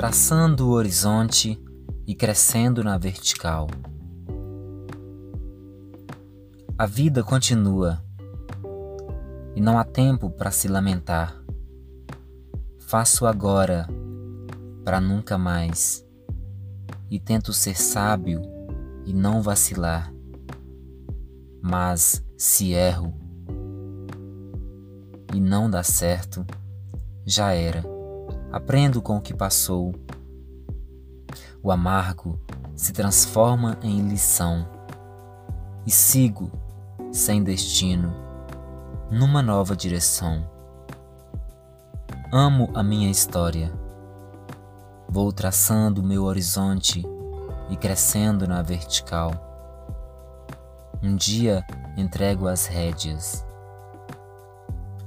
traçando o horizonte e crescendo na vertical. A vida continua e não há tempo para se lamentar. Faço agora para nunca mais e tento ser sábio e não vacilar. Mas se erro e não dá certo, já era. Aprendo com o que passou. O amargo se transforma em lição e sigo sem destino numa nova direção. Amo a minha história. Vou traçando meu horizonte e crescendo na vertical. Um dia entrego as rédeas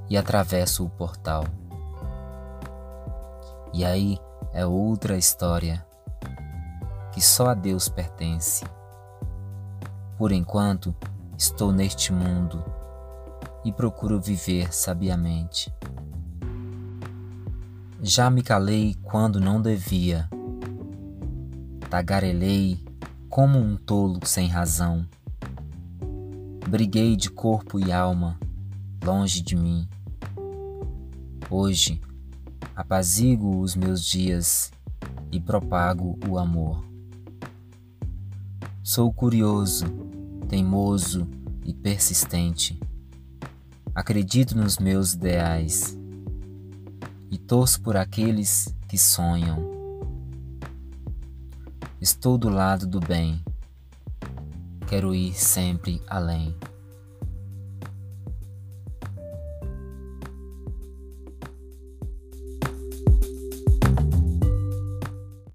e atravesso o portal. E aí é outra história que só a Deus pertence. Por enquanto, estou neste mundo e procuro viver sabiamente. Já me calei quando não devia, tagarelei como um tolo sem razão. Briguei de corpo e alma, longe de mim. Hoje, apazigo os meus dias e propago o amor. Sou curioso, teimoso e persistente. Acredito nos meus ideais e torço por aqueles que sonham. Estou do lado do bem, quero ir sempre além.